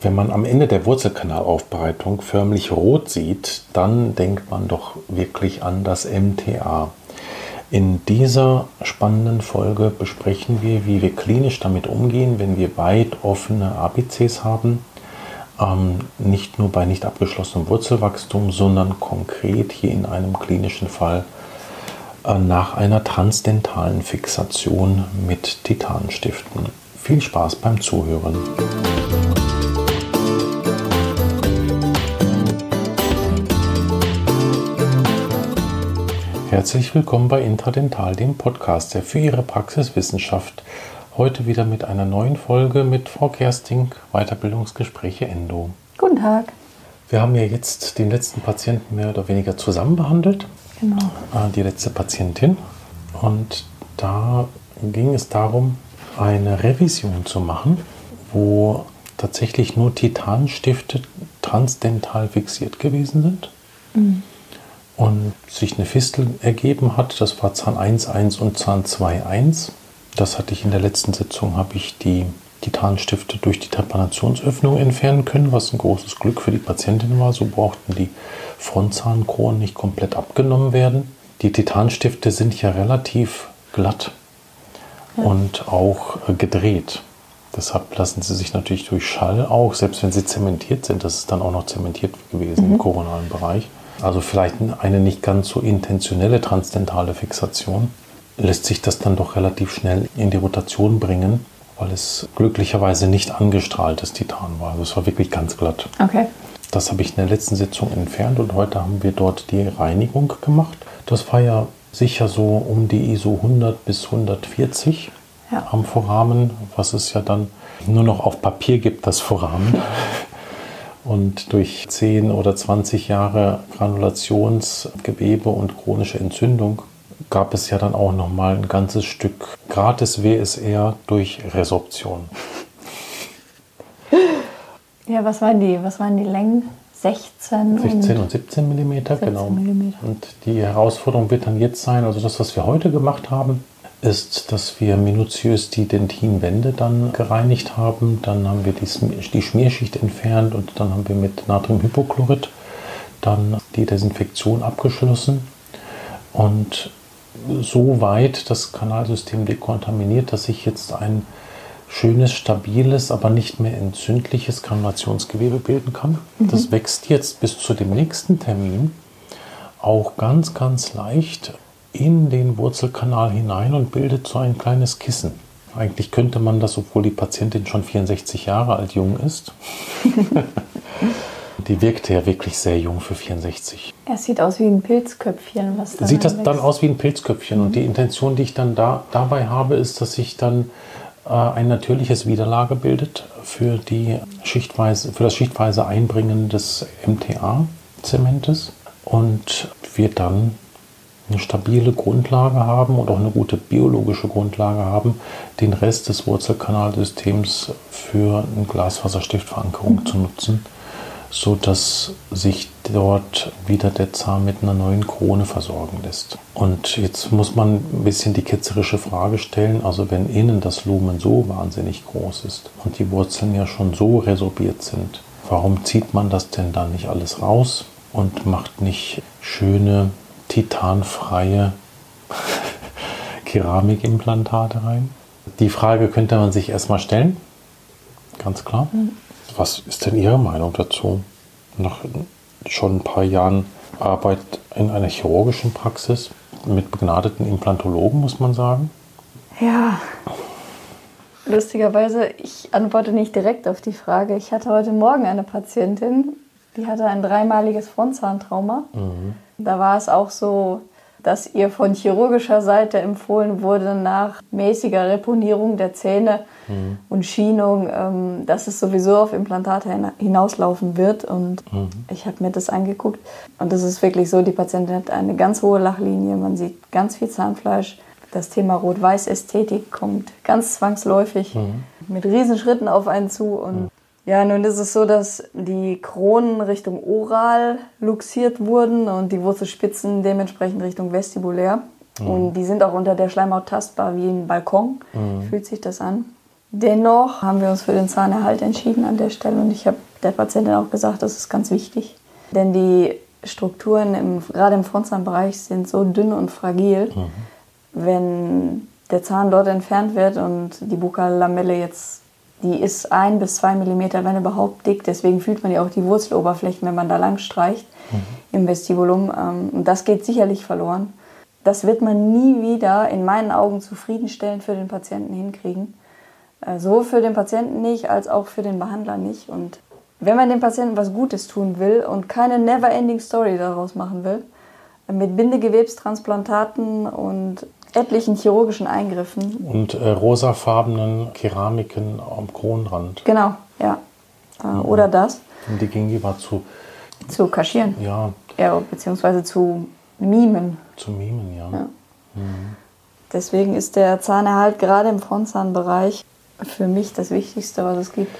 Wenn man am Ende der Wurzelkanalaufbereitung förmlich rot sieht, dann denkt man doch wirklich an das MTA. In dieser spannenden Folge besprechen wir, wie wir klinisch damit umgehen, wenn wir weit offene ABCs haben. Ähm, nicht nur bei nicht abgeschlossenem Wurzelwachstum, sondern konkret hier in einem klinischen Fall äh, nach einer transdentalen Fixation mit Titanstiften. Viel Spaß beim Zuhören. Herzlich willkommen bei Intradental, dem Podcast, der für Ihre Praxiswissenschaft heute wieder mit einer neuen Folge mit Frau Kersting, Weiterbildungsgespräche Endo. Guten Tag. Wir haben ja jetzt den letzten Patienten mehr oder weniger zusammen behandelt. Genau. Äh, die letzte Patientin. Und da ging es darum, eine Revision zu machen, wo tatsächlich nur Titanstifte transdental fixiert gewesen sind. Mhm und sich eine Fistel ergeben hat. Das war Zahn 1,1 und Zahn 2,1. Das hatte ich in der letzten Sitzung, habe ich die Titanstifte durch die Trepanationsöffnung entfernen können, was ein großes Glück für die Patientin war. So brauchten die Frontzahnkronen nicht komplett abgenommen werden. Die Titanstifte sind ja relativ glatt ja. und auch gedreht. Deshalb lassen sie sich natürlich durch Schall auch, selbst wenn sie zementiert sind, das ist dann auch noch zementiert gewesen mhm. im koronalen Bereich, also vielleicht eine nicht ganz so intentionelle transdentale Fixation, lässt sich das dann doch relativ schnell in die Rotation bringen, weil es glücklicherweise nicht angestrahltes Titan war. Also es war wirklich ganz glatt. Okay. Das habe ich in der letzten Sitzung entfernt und heute haben wir dort die Reinigung gemacht. Das war ja sicher so um die ISO 100 bis 140 ja. am Vorrahmen, was es ja dann nur noch auf Papier gibt, das Vorrahmen. Und durch 10 oder 20 Jahre Granulationsgewebe und chronische Entzündung gab es ja dann auch noch mal ein ganzes Stück gratis WSR durch Resorption. Ja, was waren die, was waren die Längen? 16, 16 und, und 17 Millimeter, genau. mm. Und die Herausforderung wird dann jetzt sein, also das, was wir heute gemacht haben, ist, dass wir minutiös die Dentinwände dann gereinigt haben. Dann haben wir die, Schmierschicht entfernt und dann haben wir mit Natriumhypochlorid dann die Desinfektion abgeschlossen und so weit das Kanalsystem dekontaminiert, dass ich jetzt ein schönes, stabiles, aber nicht mehr entzündliches Granulationsgewebe bilden kann. Mhm. Das wächst jetzt bis zu dem nächsten Termin auch ganz, ganz leicht in den Wurzelkanal hinein und bildet so ein kleines Kissen. Eigentlich könnte man das, obwohl die Patientin schon 64 Jahre alt jung ist. die wirkte ja wirklich sehr jung für 64. Es sieht aus wie ein Pilzköpfchen. Was dann sieht das wächst. dann aus wie ein Pilzköpfchen. Mhm. Und die Intention, die ich dann da, dabei habe, ist, dass sich dann äh, ein natürliches Widerlage bildet für, die Schichtweise, für das schichtweise Einbringen des MTA-Zementes und wir dann eine stabile Grundlage haben und auch eine gute biologische Grundlage haben, den Rest des Wurzelkanalsystems für eine Glasfaserstiftverankerung mhm. zu nutzen, sodass sich dort wieder der Zahn mit einer neuen Krone versorgen lässt. Und jetzt muss man ein bisschen die ketzerische Frage stellen, also wenn innen das Lumen so wahnsinnig groß ist und die Wurzeln ja schon so resorbiert sind, warum zieht man das denn dann nicht alles raus und macht nicht schöne titanfreie Keramikimplantate rein? Die Frage könnte man sich erstmal stellen. Ganz klar. Mhm. Was ist denn Ihre Meinung dazu? Nach schon ein paar Jahren Arbeit in einer chirurgischen Praxis mit begnadeten Implantologen, muss man sagen? Ja, lustigerweise, ich antworte nicht direkt auf die Frage. Ich hatte heute Morgen eine Patientin, die hatte ein dreimaliges Frontzahntrauma. Mhm. Da war es auch so, dass ihr von chirurgischer Seite empfohlen wurde, nach mäßiger Reponierung der Zähne mhm. und Schienung, ähm, dass es sowieso auf Implantate hinauslaufen wird. Und mhm. ich habe mir das angeguckt. Und es ist wirklich so, die Patientin hat eine ganz hohe Lachlinie, man sieht ganz viel Zahnfleisch. Das Thema Rot-Weiß-Ästhetik kommt ganz zwangsläufig mhm. mit Riesenschritten auf einen zu. Und ja, nun ist es so, dass die Kronen Richtung oral luxiert wurden und die Wurzelspitzen dementsprechend Richtung vestibulär. Mhm. Und die sind auch unter der Schleimhaut tastbar wie ein Balkon, mhm. fühlt sich das an. Dennoch haben wir uns für den Zahnerhalt entschieden an der Stelle und ich habe der Patientin auch gesagt, das ist ganz wichtig. Denn die Strukturen im, gerade im Frontzahnbereich sind so dünn und fragil. Mhm. Wenn der Zahn dort entfernt wird und die Buccal-Lamelle jetzt, die ist ein bis zwei Millimeter, wenn überhaupt dick. Deswegen fühlt man ja auch die Wurzeloberflächen, wenn man da lang streicht mhm. im Vestibulum. Ähm, und das geht sicherlich verloren. Das wird man nie wieder in meinen Augen zufriedenstellend für den Patienten hinkriegen. Äh, so für den Patienten nicht, als auch für den Behandler nicht. Und wenn man dem Patienten was Gutes tun will und keine never-ending Story daraus machen will, mit Bindegewebstransplantaten und etlichen chirurgischen Eingriffen. Und äh, rosafarbenen Keramiken am Kronrand. Genau, ja. Äh, mhm. Oder das. Und die Gingiva zu... Zu kaschieren. Ja. ja. Beziehungsweise zu mimen. Zu mimen, ja. ja. Mhm. Deswegen ist der Zahnerhalt gerade im Frontzahnbereich für mich das Wichtigste, was es gibt.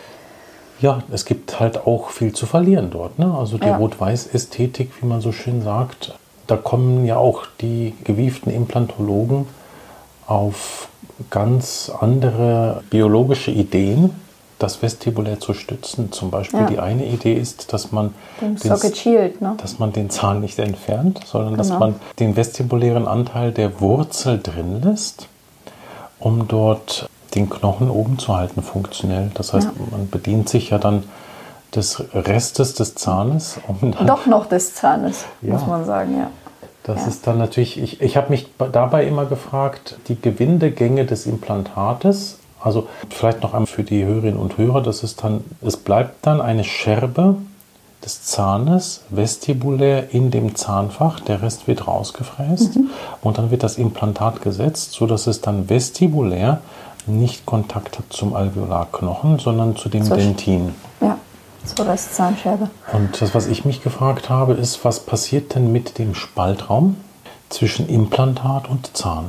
Ja, es gibt halt auch viel zu verlieren dort. Ne? Also die ja. Rot-Weiß-Ästhetik, wie man so schön sagt, da kommen ja auch die gewieften Implantologen auf ganz andere biologische Ideen, das vestibulär zu stützen. Zum Beispiel ja. die eine Idee ist, dass man, den, Shield, ne? dass man den Zahn nicht entfernt, sondern genau. dass man den vestibulären Anteil der Wurzel drin lässt, um dort den Knochen oben zu halten, funktionell. Das heißt, ja. man bedient sich ja dann des Restes des Zahnes. Um Doch noch des Zahnes, ja. muss man sagen, ja. Das ja. ist dann natürlich, ich, ich habe mich dabei immer gefragt, die Gewindegänge des Implantates, also vielleicht noch einmal für die Hörerinnen und Hörer, das ist dann, es bleibt dann eine Scherbe des Zahnes vestibulär in dem Zahnfach, der Rest wird rausgefräst mhm. und dann wird das Implantat gesetzt, sodass es dann vestibulär nicht Kontakt hat zum Alveolarknochen, sondern zu dem so Dentin. Ja, so das Zahnscherbe. Und das, was ich mich gefragt habe, ist, was passiert denn mit dem Spaltraum zwischen Implantat und Zahn?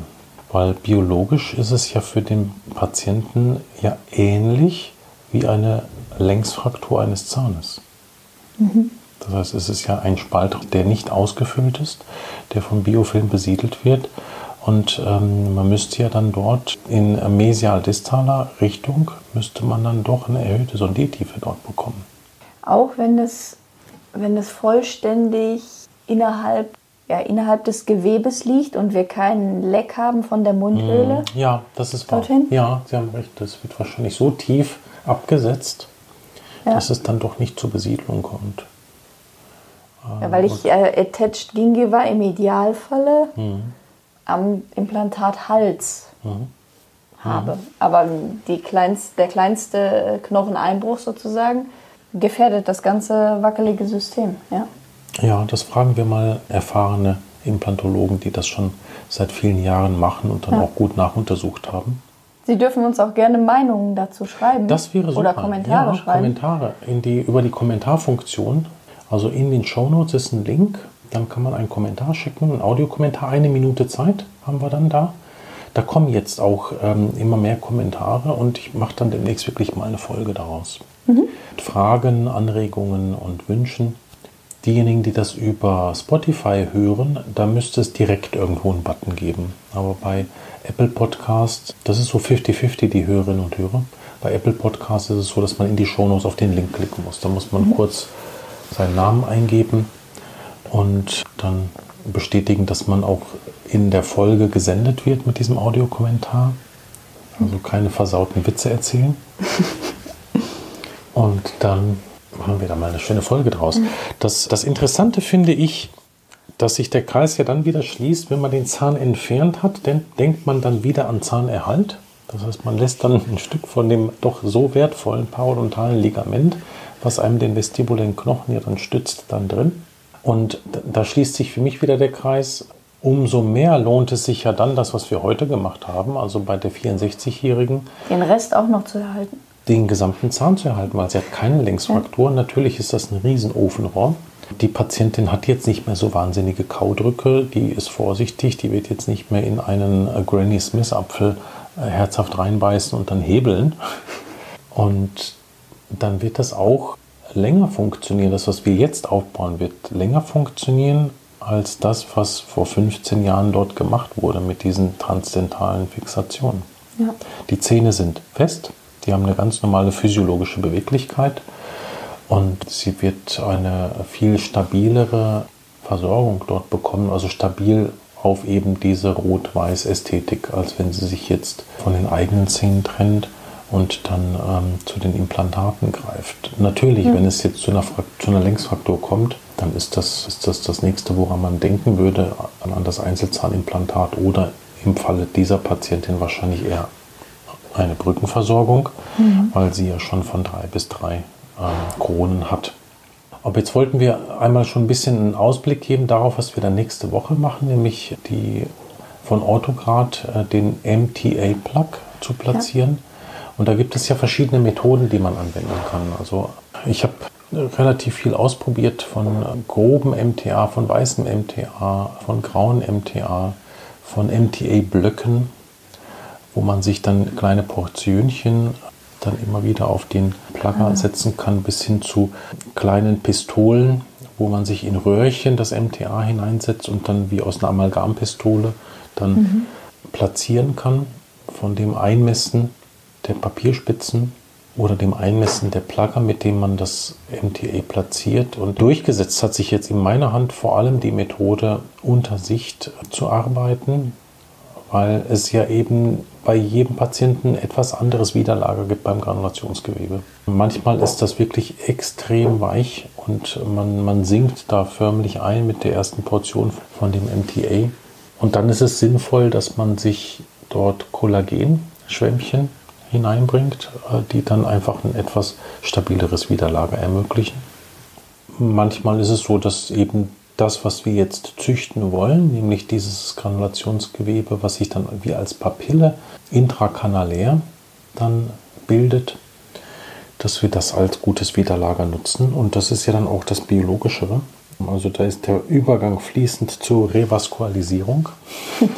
Weil biologisch ist es ja für den Patienten ja ähnlich wie eine Längsfraktur eines Zahnes. Mhm. Das heißt, es ist ja ein Spaltraum, der nicht ausgefüllt ist, der vom Biofilm besiedelt wird und ähm, man müsste ja dann dort in mesial-distaler Richtung, müsste man dann doch eine erhöhte Sondiertiefe dort bekommen. Auch wenn es, wenn es vollständig innerhalb, ja, innerhalb des Gewebes liegt und wir keinen Leck haben von der Mundhöhle? Mm, ja, das ist wahr. Dorthin? Ja, Sie haben recht. Das wird wahrscheinlich so tief abgesetzt, ja. dass es dann doch nicht zur Besiedlung kommt. Ja, weil ich äh, Attached Gingiva im Idealfalle mhm am Implantat Hals mhm. habe. Mhm. Aber die kleinst, der kleinste Knocheneinbruch sozusagen gefährdet das ganze wackelige System. Ja, ja das fragen wir mal erfahrene Implantologen, die das schon seit vielen Jahren machen und dann ja. auch gut nachuntersucht haben. Sie dürfen uns auch gerne Meinungen dazu schreiben. Das wäre super. Oder Kommentare ja, schreiben. Kommentare in die, über die Kommentarfunktion. Also in den Shownotes ist ein Link dann kann man einen Kommentar schicken, einen Audiokommentar. Eine Minute Zeit haben wir dann da. Da kommen jetzt auch ähm, immer mehr Kommentare und ich mache dann demnächst wirklich mal eine Folge daraus. Mhm. Fragen, Anregungen und Wünschen. Diejenigen, die das über Spotify hören, da müsste es direkt irgendwo einen Button geben. Aber bei Apple Podcast, das ist so 50-50 die Hörerinnen und Hörer. Bei Apple Podcast ist es so, dass man in die Shownotes auf den Link klicken muss. Da muss man mhm. kurz seinen Namen eingeben und dann bestätigen, dass man auch in der Folge gesendet wird mit diesem Audiokommentar. Also keine versauten Witze erzählen. Und dann machen wir da mal eine schöne Folge draus. Das, das Interessante finde ich, dass sich der Kreis ja dann wieder schließt, wenn man den Zahn entfernt hat, denn denkt man dann wieder an Zahnerhalt. Das heißt, man lässt dann ein Stück von dem doch so wertvollen parodontalen Ligament, was einem den vestibulären Knochen ja dann stützt, dann drin. Und da schließt sich für mich wieder der Kreis. Umso mehr lohnt es sich ja dann, das, was wir heute gemacht haben, also bei der 64-Jährigen. Den Rest auch noch zu erhalten. Den gesamten Zahn zu erhalten, weil sie hat keine Längsfraktur. Natürlich ist das ein Riesenofenrohr. Die Patientin hat jetzt nicht mehr so wahnsinnige Kaudrücke, die ist vorsichtig, die wird jetzt nicht mehr in einen äh, Granny Smith Apfel äh, herzhaft reinbeißen und dann hebeln. Und dann wird das auch länger funktionieren, das, was wir jetzt aufbauen, wird länger funktionieren als das, was vor 15 Jahren dort gemacht wurde mit diesen transzendentalen Fixationen. Ja. Die Zähne sind fest, die haben eine ganz normale physiologische Beweglichkeit und sie wird eine viel stabilere Versorgung dort bekommen, also stabil auf eben diese Rot-Weiß-Ästhetik, als wenn sie sich jetzt von den eigenen Zähnen trennt und dann ähm, zu den Implantaten greift. Natürlich, mhm. wenn es jetzt zu einer, zu einer Längsfraktur kommt, dann ist das, ist das das nächste, woran man denken würde, an, an das Einzelzahnimplantat oder im Falle dieser Patientin wahrscheinlich eher eine Brückenversorgung, mhm. weil sie ja schon von drei bis drei ähm, Kronen hat. Aber jetzt wollten wir einmal schon ein bisschen einen Ausblick geben darauf, was wir dann nächste Woche machen, nämlich die von Orthograd äh, den MTA-Plug zu platzieren. Ja. Und da gibt es ja verschiedene Methoden, die man anwenden kann. Also ich habe relativ viel ausprobiert von groben MTA, von weißem MTA, von grauen MTA, von MTA-Blöcken, wo man sich dann kleine Portionchen dann immer wieder auf den Plugger ah. setzen kann, bis hin zu kleinen Pistolen, wo man sich in Röhrchen das MTA hineinsetzt und dann wie aus einer Amalgampistole dann mhm. platzieren kann, von dem Einmessen der Papierspitzen oder dem Einmessen der Plugger, mit dem man das MTA platziert. Und durchgesetzt hat sich jetzt in meiner Hand vor allem die Methode, unter Sicht zu arbeiten, weil es ja eben bei jedem Patienten etwas anderes Widerlager gibt beim Granulationsgewebe. Manchmal ist das wirklich extrem weich und man, man sinkt da förmlich ein mit der ersten Portion von dem MTA. Und dann ist es sinnvoll, dass man sich dort Kollagenschwämmchen hineinbringt, äh, die dann einfach ein etwas stabileres Widerlager ermöglichen. Manchmal ist es so, dass eben das, was wir jetzt züchten wollen, nämlich dieses Granulationsgewebe, was sich dann wie als Papille intrakanalär dann bildet, dass wir das als gutes Widerlager nutzen. Und das ist ja dann auch das Biologischere. Also da ist der Übergang fließend zur Revaskualisierung.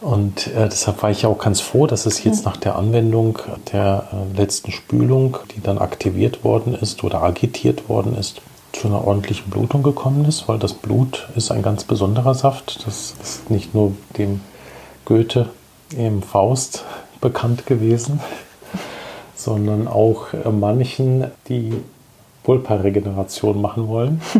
Und äh, deshalb war ich auch ganz froh, dass es jetzt nach der Anwendung der äh, letzten Spülung, die dann aktiviert worden ist oder agitiert worden ist, zu einer ordentlichen Blutung gekommen ist, weil das Blut ist ein ganz besonderer Saft. Das ist nicht nur dem Goethe im Faust bekannt gewesen, sondern auch äh, manchen, die Vulparegeneration machen wollen.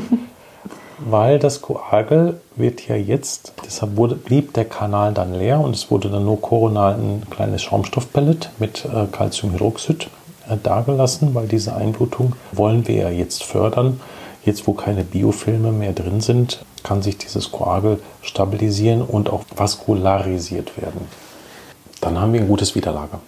weil das Koagel wird ja jetzt, deshalb wurde, blieb der Kanal dann leer und es wurde dann nur koronal ein kleines Schaumstoffpellet mit äh, Calciumhydroxid äh, dagelassen, weil diese Einblutung wollen wir ja jetzt fördern. Jetzt, wo keine Biofilme mehr drin sind, kann sich dieses Koagel stabilisieren und auch vaskularisiert werden. Dann haben wir ein gutes Widerlager.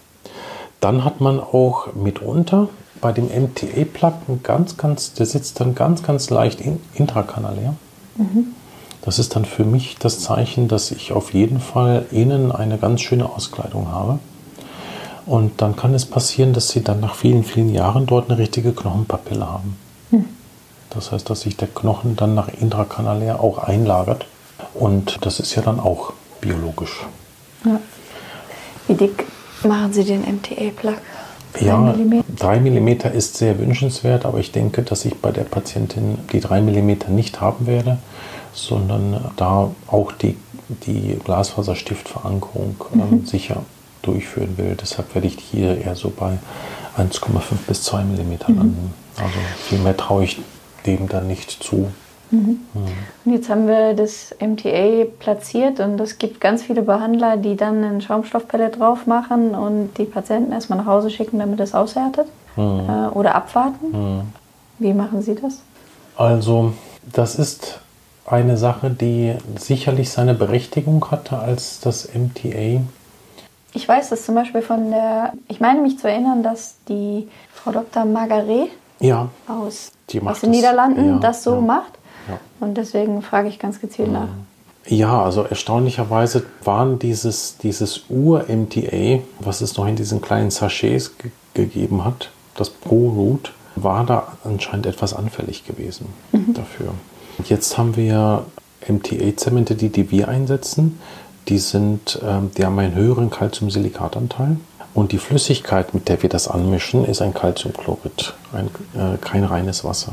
Dann hat man auch mitunter bei dem MTA-Plug ganz, ganz, der sitzt dann ganz, ganz leicht in, intrakanalär. Mhm. Das ist dann für mich das Zeichen, dass ich auf jeden Fall innen eine ganz schöne Auskleidung habe. Und dann kann es passieren, dass sie dann nach vielen, vielen Jahren dort eine richtige Knochenpapille haben. Das heißt, dass sich der Knochen dann nach intrakanalär auch einlagert. Und das ist ja dann auch biologisch. Ja. Wie dick machen Sie den MTA-Plug? Ja, 3 mm ist sehr wünschenswert, aber ich denke, dass ich bei der Patientin die 3 mm nicht haben werde, sondern da auch die, die Glasfaserstiftverankerung ähm, mhm. sicher durchführen will. Deshalb werde ich hier eher so bei 1,5 bis 2 mm mhm. landen. Also viel mehr traue ich dem dann nicht zu. Mhm. Und jetzt haben wir das MTA platziert und es gibt ganz viele Behandler, die dann ein Schaumstoffpellet drauf machen und die Patienten erstmal nach Hause schicken, damit es aushärtet mhm. äh, oder abwarten. Mhm. Wie machen Sie das? Also, das ist eine Sache, die sicherlich seine Berechtigung hatte als das MTA. Ich weiß das zum Beispiel von der, ich meine mich zu erinnern, dass die Frau Dr. Margaret ja, aus, aus den Niederlanden ja, das so ja. macht. Und deswegen frage ich ganz gezielt nach. Ja, also erstaunlicherweise waren dieses, dieses Ur-MTA, was es noch in diesen kleinen Sachets gegeben hat, das Pro-Root, war da anscheinend etwas anfällig gewesen mhm. dafür. Jetzt haben wir MTA-Zemente, die, die wir einsetzen. Die, sind, ähm, die haben einen höheren Calciumsilikatanteil. Und die Flüssigkeit, mit der wir das anmischen, ist ein Calciumchlorid, äh, kein reines Wasser.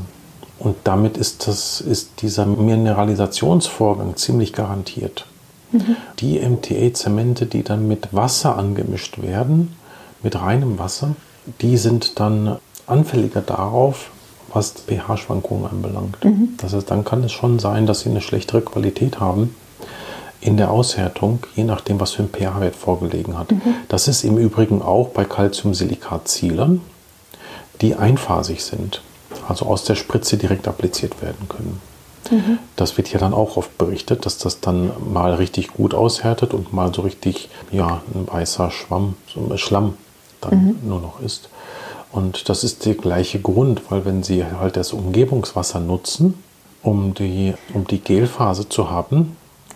Und damit ist, das, ist dieser Mineralisationsvorgang ziemlich garantiert. Mhm. Die MTA-Zemente, die dann mit Wasser angemischt werden, mit reinem Wasser, die sind dann anfälliger darauf, was pH-Schwankungen anbelangt. Mhm. Das heißt, dann kann es schon sein, dass sie eine schlechtere Qualität haben in der Aushärtung, je nachdem, was für ein pH-Wert vorgelegen hat. Mhm. Das ist im Übrigen auch bei Calciumsilikat-Zielern, die einphasig sind, also aus der Spritze direkt appliziert werden können. Mhm. Das wird ja dann auch oft berichtet, dass das dann mal richtig gut aushärtet und mal so richtig, ja, ein weißer Schwamm, so ein Schlamm dann mhm. nur noch ist. Und das ist der gleiche Grund, weil wenn Sie halt das Umgebungswasser nutzen, um die, um die Gelphase zu haben,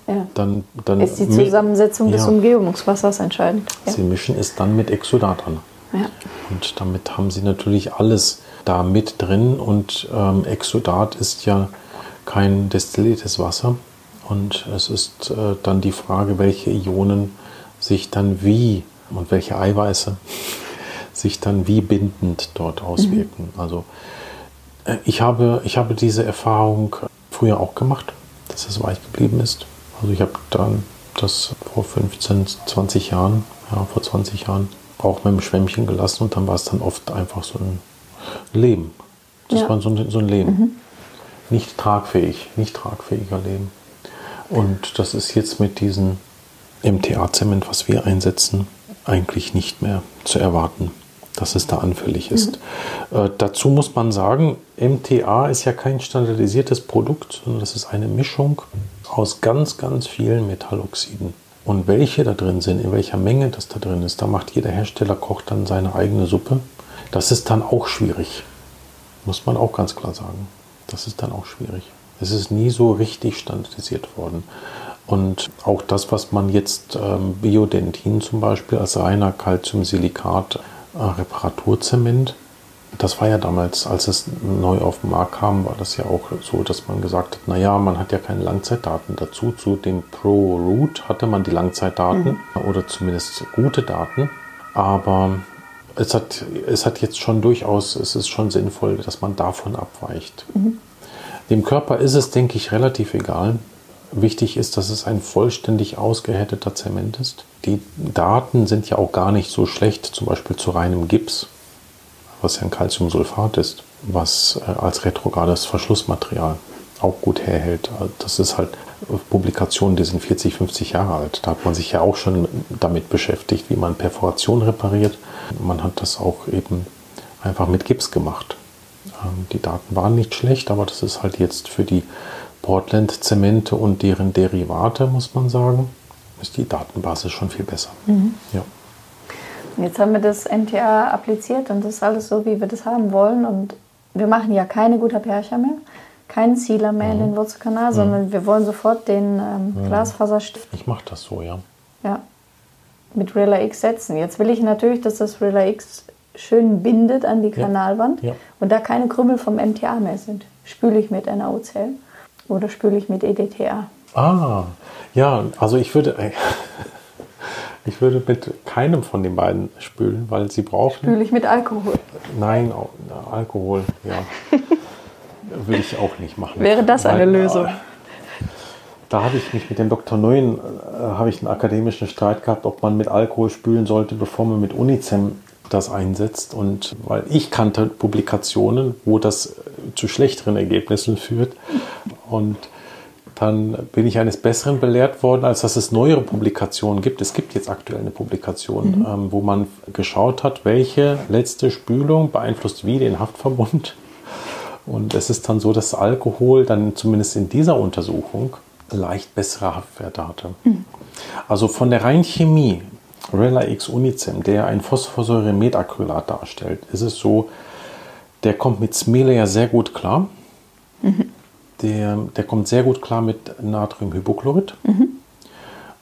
ja. dann, dann ist die Zusammensetzung des Umgebungswassers entscheidend. Ja. Sie mischen es dann mit Exodat an. Ja. Und damit haben Sie natürlich alles da mit drin. Und ähm, Exodat ist ja kein destilliertes Wasser. Und es ist äh, dann die Frage, welche Ionen sich dann wie und welche Eiweiße sich dann wie bindend dort auswirken. Mhm. Also äh, ich habe, ich habe diese Erfahrung früher auch gemacht, dass es weich geblieben ist. Also ich habe dann das vor 15, 20 Jahren, ja, vor 20 Jahren auch mit dem Schwämmchen gelassen und dann war es dann oft einfach so ein Leben. Das ja. war so ein, so ein Leben. Mhm. Nicht tragfähig, nicht tragfähiger Leben. Und das ist jetzt mit diesem MTA-Zement, was wir einsetzen, eigentlich nicht mehr zu erwarten dass es da anfällig ist. Mhm. Äh, dazu muss man sagen, MTA ist ja kein standardisiertes Produkt, sondern das ist eine Mischung aus ganz, ganz vielen Metalloxiden. Und welche da drin sind, in welcher Menge das da drin ist, da macht jeder Hersteller, kocht dann seine eigene Suppe. Das ist dann auch schwierig. Muss man auch ganz klar sagen. Das ist dann auch schwierig. Es ist nie so richtig standardisiert worden. Und auch das, was man jetzt ähm, Biodentin zum Beispiel als reiner Calciumsilikat äh. Das war ja damals, als es neu auf den Markt kam, war das ja auch so, dass man gesagt hat, naja, man hat ja keine Langzeitdaten dazu. Zu dem Pro Root hatte man die Langzeitdaten mhm. oder zumindest gute Daten. Aber es hat, es hat jetzt schon durchaus, es ist schon sinnvoll, dass man davon abweicht. Mhm. Dem Körper ist es, denke ich, relativ egal, Wichtig ist, dass es ein vollständig ausgehärteter Zement ist. Die Daten sind ja auch gar nicht so schlecht, zum Beispiel zu reinem Gips, was ja ein Calciumsulfat ist, was äh, als retrogrades Verschlussmaterial auch gut herhält. Also das ist halt Publikationen, die sind 40, 50 Jahre alt. Da hat man sich ja auch schon damit beschäftigt, wie man Perforation repariert. Man hat das auch eben einfach mit Gips gemacht. Ähm, die Daten waren nicht schlecht, aber das ist halt jetzt für die Portland-Zemente und deren Derivate, muss man sagen, ist die Datenbasis schon viel besser. Mhm. Ja. Jetzt haben wir das MTA appliziert und das ist alles so, wie wir das haben wollen. Und wir machen ja keine guter Percher mehr, keinen Sealer mehr mhm. in den Wurzelkanal, sondern mhm. wir wollen sofort den ähm, mhm. Glasfaserstift. Ich mache das so, ja. Ja. Mit Rilla X setzen. Jetzt will ich natürlich, dass das Rilla X schön bindet an die Kanalwand ja. Ja. und da keine Krümmel vom MTA mehr sind. Spüle ich mit einer O-Zell. Oder spüle ich mit EDTA? Ah, ja, also ich würde, ich würde mit keinem von den beiden spülen, weil sie brauchen. Spüle ich mit Alkohol? Nein, Alkohol, ja. würde ich auch nicht machen. Wäre das weil, eine Lösung? Da habe ich mich mit dem Dr. Neuen, äh, habe ich einen akademischen Streit gehabt, ob man mit Alkohol spülen sollte, bevor man mit Unicem das einsetzt. Und weil ich kannte Publikationen, wo das zu schlechteren Ergebnissen führt. Und dann bin ich eines Besseren belehrt worden, als dass es neuere Publikationen gibt. Es gibt jetzt aktuell eine Publikation, mhm. ähm, wo man geschaut hat, welche letzte Spülung beeinflusst wie den Haftverbund. Und es ist dann so, dass Alkohol dann zumindest in dieser Untersuchung leicht bessere Haftwerte hatte. Mhm. Also von der reinen Chemie Rella X Unicem, der ein Phosphorsäure-Metacrylat darstellt, ist es so, der kommt mit Smelia sehr gut klar. Mhm. Der, der kommt sehr gut klar mit Natriumhypochlorid. Mhm.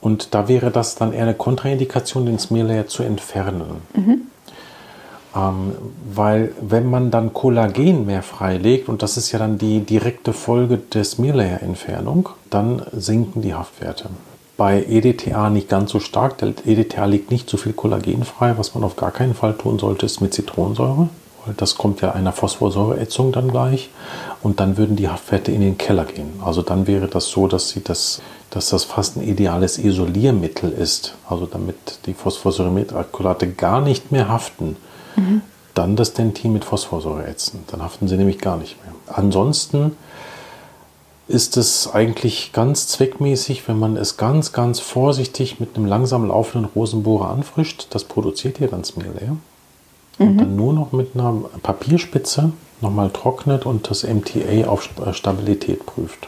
Und da wäre das dann eher eine Kontraindikation, den Smelia zu entfernen. Mhm. Ähm, weil wenn man dann Kollagen mehr freilegt, und das ist ja dann die direkte Folge der Smelia-Entfernung, dann sinken die Haftwerte bei EDTA nicht ganz so stark. Der EDTA legt nicht so viel Kollagen frei. Was man auf gar keinen Fall tun sollte, ist mit Zitronensäure. Das kommt ja einer Phosphorsäureätzung dann gleich. Und dann würden die Haftwerte in den Keller gehen. Also dann wäre das so, dass sie das, dass das fast ein ideales Isoliermittel ist, also damit die Phosphorsäurealkylate gar nicht mehr haften, mhm. dann das Dentin mit Phosphorsäure ätzen. Dann haften sie nämlich gar nicht mehr. Ansonsten ist es eigentlich ganz zweckmäßig, wenn man es ganz, ganz vorsichtig mit einem langsam laufenden Rosenbohrer anfrischt. Das produziert dann das Mehl leer. Und mhm. dann nur noch mit einer Papierspitze nochmal trocknet und das MTA auf Stabilität prüft.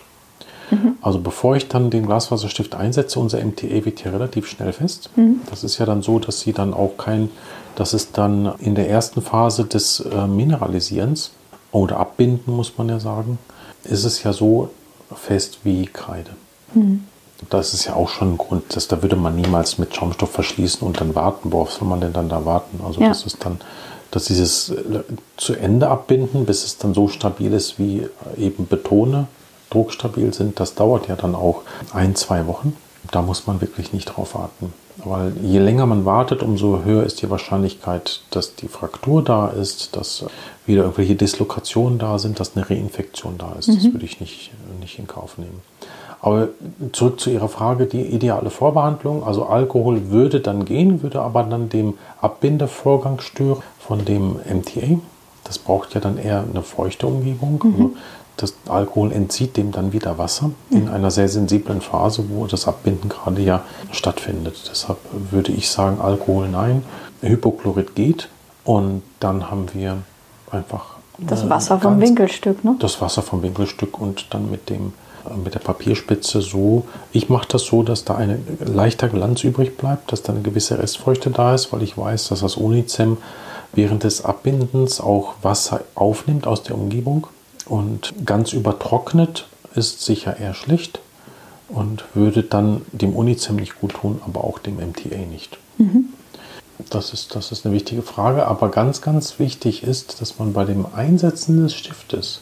Mhm. Also bevor ich dann den Glasfaserstift einsetze, unser MTA wird hier relativ schnell fest. Mhm. Das ist ja dann so, dass sie dann auch kein, dass es dann in der ersten Phase des äh, Mineralisierens oder Abbinden, muss man ja sagen, ist es ja so fest wie Kreide. Das ist ja auch schon ein Grund, dass da würde man niemals mit Schaumstoff verschließen und dann warten. Worauf soll man denn dann da warten? Also ja. das ist dann, dass dieses äh, zu Ende abbinden, bis es dann so stabil ist wie eben Betone, druckstabil sind, das dauert ja dann auch ein, zwei Wochen. Da muss man wirklich nicht drauf warten. Weil je länger man wartet, umso höher ist die Wahrscheinlichkeit, dass die Fraktur da ist, dass wieder irgendwelche Dislokationen da sind, dass eine Reinfektion da ist. Mhm. Das würde ich nicht, nicht in Kauf nehmen. Aber zurück zu Ihrer Frage, die ideale Vorbehandlung. Also Alkohol würde dann gehen, würde aber dann dem Abbindevorgang stören von dem MTA. Das braucht ja dann eher eine feuchte Umgebung. Mhm. Also das Alkohol entzieht dem dann wieder Wasser in einer sehr sensiblen Phase, wo das Abbinden gerade ja stattfindet. Deshalb würde ich sagen, Alkohol nein, Hypochlorid geht und dann haben wir einfach das Wasser vom Winkelstück, ne? Das Wasser vom Winkelstück und dann mit dem mit der Papierspitze so. Ich mache das so, dass da ein leichter Glanz übrig bleibt, dass da eine gewisse Restfeuchte da ist, weil ich weiß, dass das Unicem während des Abbindens auch Wasser aufnimmt aus der Umgebung und ganz übertrocknet ist sicher eher schlecht und würde dann dem Unicem nicht gut tun, aber auch dem MTA nicht. Mhm. Das, ist, das ist eine wichtige Frage, aber ganz, ganz wichtig ist, dass man bei dem Einsetzen des Stiftes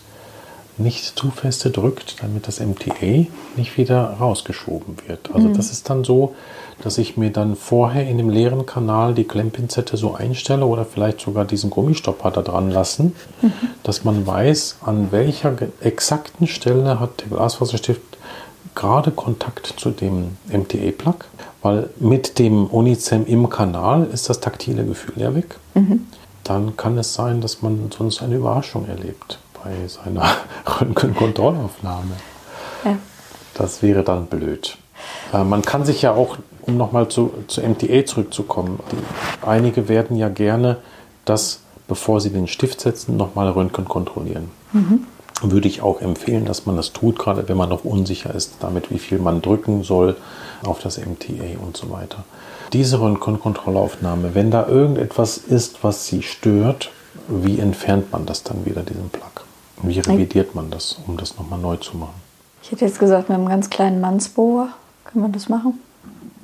nicht zu feste drückt, damit das MTA nicht wieder rausgeschoben wird. Also mhm. das ist dann so, dass ich mir dann vorher in dem leeren Kanal die Klemmpinzette so einstelle oder vielleicht sogar diesen Gummistopper da dran lassen, mhm. dass man weiß, an welcher exakten Stelle hat der Glasfaserstift gerade Kontakt zu dem MTA-Plug, weil mit dem Unicem im Kanal ist das taktile Gefühl ja weg. Mhm. Dann kann es sein, dass man sonst eine Überraschung erlebt bei seiner Röntgenkontrollaufnahme. Ja. Das wäre dann blöd. Äh, man kann sich ja auch um nochmal zu, zu MTA zurückzukommen, die, einige werden ja gerne das, bevor sie den Stift setzen, nochmal Röntgen kontrollieren. Mhm. Würde ich auch empfehlen, dass man das tut, gerade wenn man noch unsicher ist, damit wie viel man drücken soll auf das MTA und so weiter. Diese Röntgenkontrollaufnahme, wenn da irgendetwas ist, was sie stört, wie entfernt man das dann wieder, diesen Plug? Wie revidiert man das, um das nochmal neu zu machen? Ich hätte jetzt gesagt, mit einem ganz kleinen Mannsbohrer kann man das machen.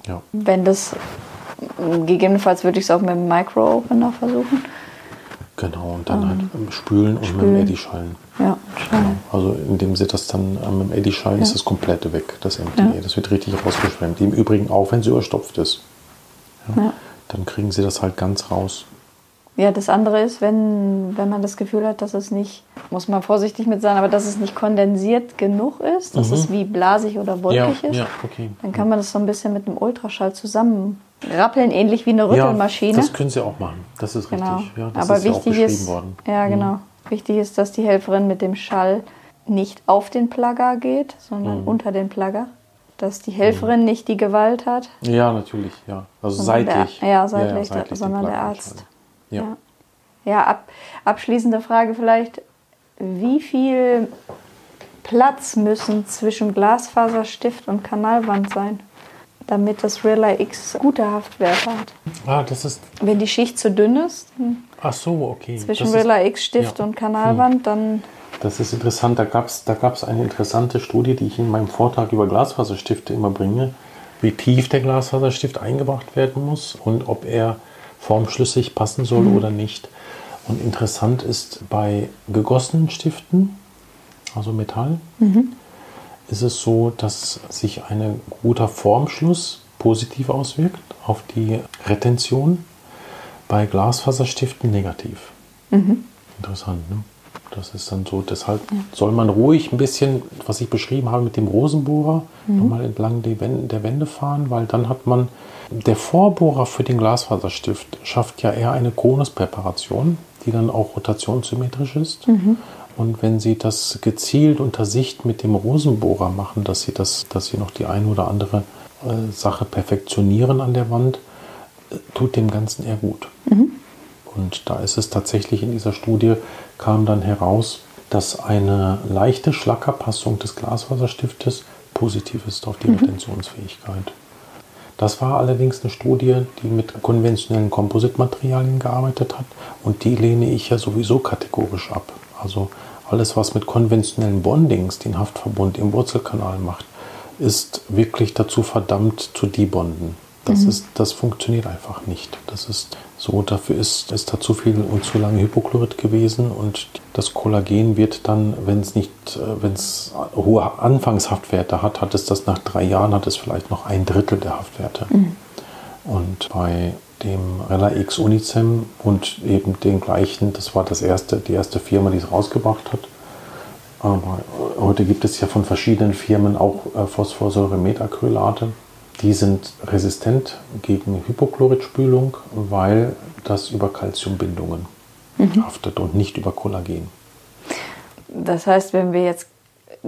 Ja. Wenn das, gegebenenfalls würde ich es auch mit dem Micro-Opener versuchen. Genau, und dann ähm, halt spülen und spülen. mit dem Eddy-Schallen. Ja, Genau. Also indem sie das dann äh, mit dem Eddy-Schallen ja. ist das komplette weg, das MTA. Ja. Das wird richtig rausgeschwemmt. Im Übrigen auch, wenn sie überstopft ist. Ja. Dann kriegen sie das halt ganz raus. Ja, das andere ist, wenn, wenn man das Gefühl hat, dass es nicht, muss man vorsichtig mit sein, aber dass es nicht kondensiert genug ist, dass mhm. es wie blasig oder wolkig ja, ist, ja, okay. dann kann man das so ein bisschen mit einem Ultraschall zusammenrappeln, ähnlich wie eine Rüttelmaschine. Ja, das können Sie auch machen, das ist genau. richtig. Ja, das aber ist wichtig ja ist, worden. Ja, mhm. genau. Mhm. Wichtig ist, dass die Helferin mit dem Schall nicht auf den Plugger geht, sondern mhm. unter den Plugger. Dass die Helferin mhm. nicht die Gewalt hat. Ja, natürlich, ja. Also seitlich. Der, ja, seitlich, ja, seitlich sondern der Arzt. Ja. Ja, ab, abschließende Frage vielleicht. Wie viel Platz müssen zwischen Glasfaserstift und Kanalwand sein, damit das Relay X gute Haftwerte hat? Ah, das ist. Wenn die Schicht zu dünn ist. Ach so, okay. Zwischen Relay X Stift ja. und Kanalwand, hm. dann. Das ist interessant. Da gab es da gab's eine interessante Studie, die ich in meinem Vortrag über Glasfaserstifte immer bringe, wie tief der Glasfaserstift eingebracht werden muss und ob er formschlüssig passen soll mhm. oder nicht. Und interessant ist bei gegossenen Stiften, also Metall, mhm. ist es so, dass sich ein guter Formschluss positiv auswirkt auf die Retention, bei Glasfaserstiften negativ. Mhm. Interessant, ne? Das ist dann so, deshalb ja. soll man ruhig ein bisschen, was ich beschrieben habe mit dem Rosenbohrer, mhm. nochmal entlang der Wände fahren, weil dann hat man, der Vorbohrer für den Glasfaserstift schafft ja eher eine Konuspräparation, die dann auch rotationssymmetrisch ist. Mhm. Und wenn Sie das gezielt unter Sicht mit dem Rosenbohrer machen, dass Sie, das, dass Sie noch die eine oder andere äh, Sache perfektionieren an der Wand, äh, tut dem Ganzen eher gut. Mhm. Und da ist es tatsächlich in dieser Studie, kam dann heraus, dass eine leichte Schlackerpassung des Glasfaserstiftes positiv ist auf die mhm. Retentionsfähigkeit. Das war allerdings eine Studie, die mit konventionellen Kompositmaterialien gearbeitet hat und die lehne ich ja sowieso kategorisch ab. Also alles, was mit konventionellen Bondings den Haftverbund im Wurzelkanal macht, ist wirklich dazu verdammt zu debonden. Das, mhm. ist, das funktioniert einfach nicht. Das ist so, dafür ist, ist da zu viel und zu lange Hypochlorid gewesen und das Kollagen wird dann, wenn es nicht, äh, wenn es hohe Anfangshaftwerte hat, hat es das nach drei Jahren, hat es vielleicht noch ein Drittel der Haftwerte. Mhm. Und bei dem Rella X Unicem und eben den gleichen, das war das erste, die erste Firma, die es rausgebracht hat. Aber heute gibt es ja von verschiedenen Firmen auch äh, Phosphorsäure-Metacrylate die sind resistent gegen Hypochloridspülung, weil das über Calciumbindungen mhm. haftet und nicht über Kollagen. Das heißt, wenn wir jetzt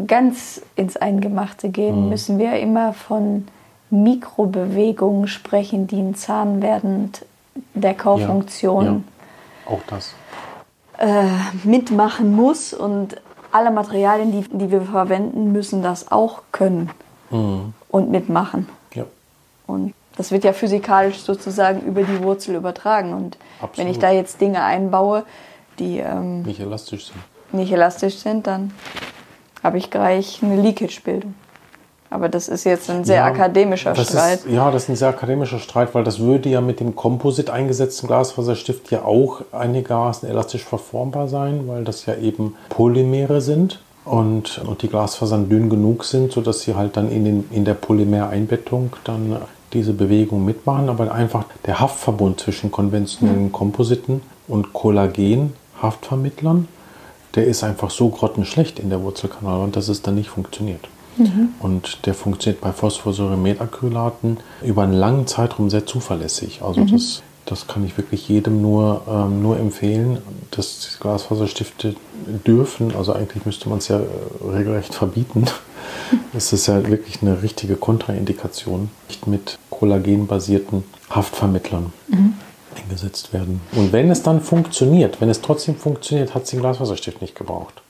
ganz ins Eingemachte gehen, mhm. müssen wir immer von Mikrobewegungen sprechen, die einen Zahn während der Kaufunktion ja, ja. auch das. Äh, mitmachen muss und alle Materialien, die, die wir verwenden, müssen das auch können mhm. und mitmachen. Und das wird ja physikalisch sozusagen über die Wurzel übertragen. Und Absolut. wenn ich da jetzt Dinge einbaue, die ähm, nicht elastisch sind, nicht elastisch sind, dann habe ich gleich eine Leakage-Bildung. Aber das ist jetzt ein sehr ja, akademischer Streit. Ist, ja, das ist ein sehr akademischer Streit, weil das würde ja mit dem Composite eingesetzten Glasfaserstift ja auch einigermaßen elastisch verformbar sein, weil das ja eben Polymere sind und, und die Glasfasern dünn genug sind, sodass sie halt dann in, den, in der Polymereinbettung dann diese Bewegung mitmachen, aber einfach der Haftverbund zwischen konventionellen Kompositen und Kollagen-Haftvermittlern, der ist einfach so grottenschlecht in der Wurzelkanalwand, dass es dann nicht funktioniert. Mhm. Und der funktioniert bei Phosphorsäure-Metacrylaten über einen langen Zeitraum sehr zuverlässig. Also mhm. das das kann ich wirklich jedem nur, ähm, nur empfehlen, dass Glasfaserstifte dürfen. Also eigentlich müsste man es ja äh, regelrecht verbieten. Es ist ja wirklich eine richtige Kontraindikation, nicht mit kollagenbasierten Haftvermittlern mhm. eingesetzt werden. Und wenn es dann funktioniert, wenn es trotzdem funktioniert, hat es den Glasfaserstift nicht gebraucht.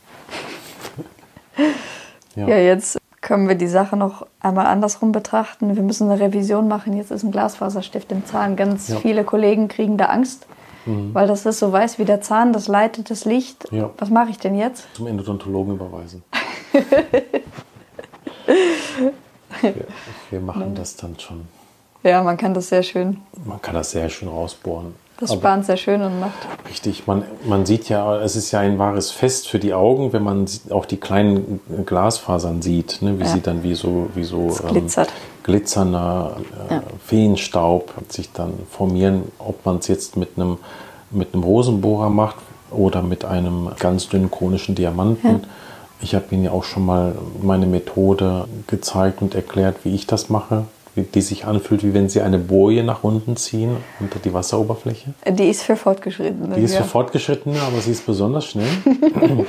ja. ja, jetzt können wir die Sache noch einmal andersrum betrachten. Wir müssen eine Revision machen. Jetzt ist ein Glasfaserstift im Zahn. Ganz ja. viele Kollegen kriegen da Angst, mhm. weil das ist so weiß wie der Zahn, das leitet das Licht. Ja. Was mache ich denn jetzt? Zum Endodontologen überweisen. wir, wir, machen das dann schon. Ja, man kann das sehr schön. Man kann das sehr schön rausbohren. Das spannt sehr schön und macht. Richtig, man, man sieht ja, es ist ja ein wahres Fest für die Augen, wenn man auch die kleinen Glasfasern sieht, ne, wie ja. sie dann wie so, wie so ähm, glitzernder äh, ja. Feenstaub sich dann formieren, ob man es jetzt mit einem, mit einem Rosenbohrer macht oder mit einem ganz dünnen konischen Diamanten. Ja. Ich habe Ihnen ja auch schon mal meine Methode gezeigt und erklärt, wie ich das mache die sich anfühlt, wie wenn sie eine Boje nach unten ziehen unter die Wasseroberfläche? Die ist für Fortgeschrittene. Die ist ja. für Fortgeschrittene, aber sie ist besonders schnell.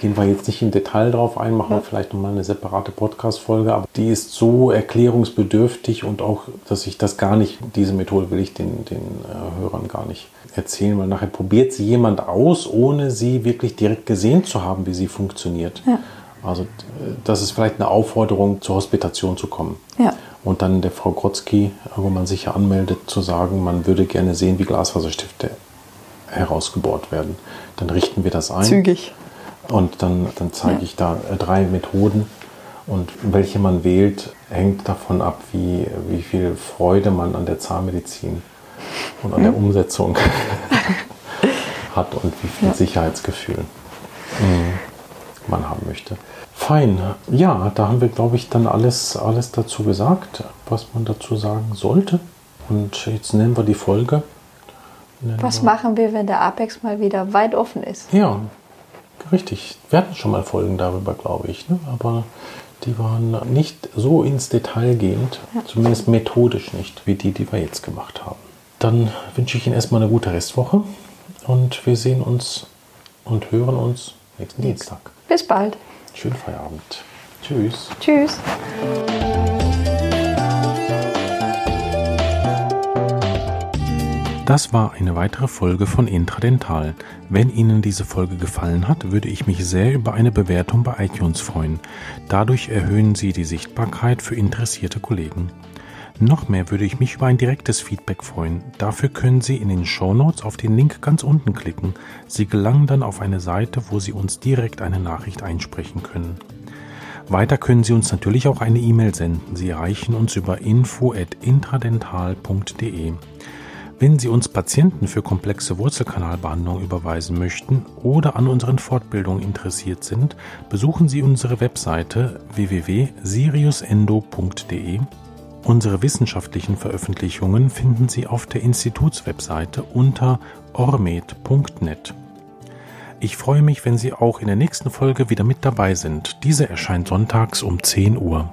Gehen wir jetzt nicht im Detail drauf ein, machen wir vielleicht nochmal eine separate Podcast-Folge, aber die ist so erklärungsbedürftig und auch, dass ich das gar nicht, diese Methode will ich den, den äh, Hörern gar nicht erzählen, weil nachher probiert sie jemand aus, ohne sie wirklich direkt gesehen zu haben, wie sie funktioniert. Ja. Also das ist vielleicht eine Aufforderung, zur Hospitation zu kommen. Ja. Und dann der Frau Grotzky, wo man sich ja anmeldet, zu sagen, man würde gerne sehen, wie Glasfaserstifte herausgebohrt werden. Dann richten wir das ein. Zügig. Und dann, dann zeige ja. ich da äh, drei Methoden. Und welche man wählt, hängt davon ab, wie, wie viel Freude man an der Zahnmedizin und an mhm. der Umsetzung hat und wie viel ja. Sicherheitsgefühl. Mhm man haben möchte. Fein. Ja, da haben wir, glaube ich, dann alles, alles dazu gesagt, was man dazu sagen sollte. Und jetzt nennen wir die Folge Was machen wir, wenn der Apex mal wieder weit offen ist? Ja, richtig. Wir hatten schon mal Folgen darüber, glaube ich. Ne? Aber die waren nicht so ins Detail gehend, ja. zumindest methodisch nicht, wie die, die wir jetzt gemacht haben. Dann wünsche ich Ihnen erstmal eine gute Restwoche und wir sehen uns und hören uns nächsten Dienstag. Bis bald. Schönen Feierabend. Tschüss. Tschüss. Das war eine weitere Folge von Intradental. Wenn Ihnen diese Folge gefallen hat, würde ich mich sehr über eine Bewertung bei iTunes freuen. Dadurch erhöhen Sie die Sichtbarkeit für interessierte Kollegen. Noch mehr würde ich mich über ein direktes Feedback freuen. Dafür können Sie in den Show Notes auf den Link ganz unten klicken. Sie gelangen dann auf eine Seite, wo Sie uns direkt eine Nachricht einsprechen können. Weiter können Sie uns natürlich auch eine E-Mail senden. Sie erreichen uns über info@intradental.de. Wenn Sie uns Patienten für komplexe Wurzelkanalbehandlung überweisen möchten oder an unseren Fortbildungen interessiert sind, besuchen Sie unsere Webseite www.siriusendo.de. Unsere wissenschaftlichen Veröffentlichungen finden Sie auf der Institutswebseite unter ormed.net. Ich freue mich, wenn Sie auch in der nächsten Folge wieder mit dabei sind. Diese erscheint sonntags um 10 Uhr.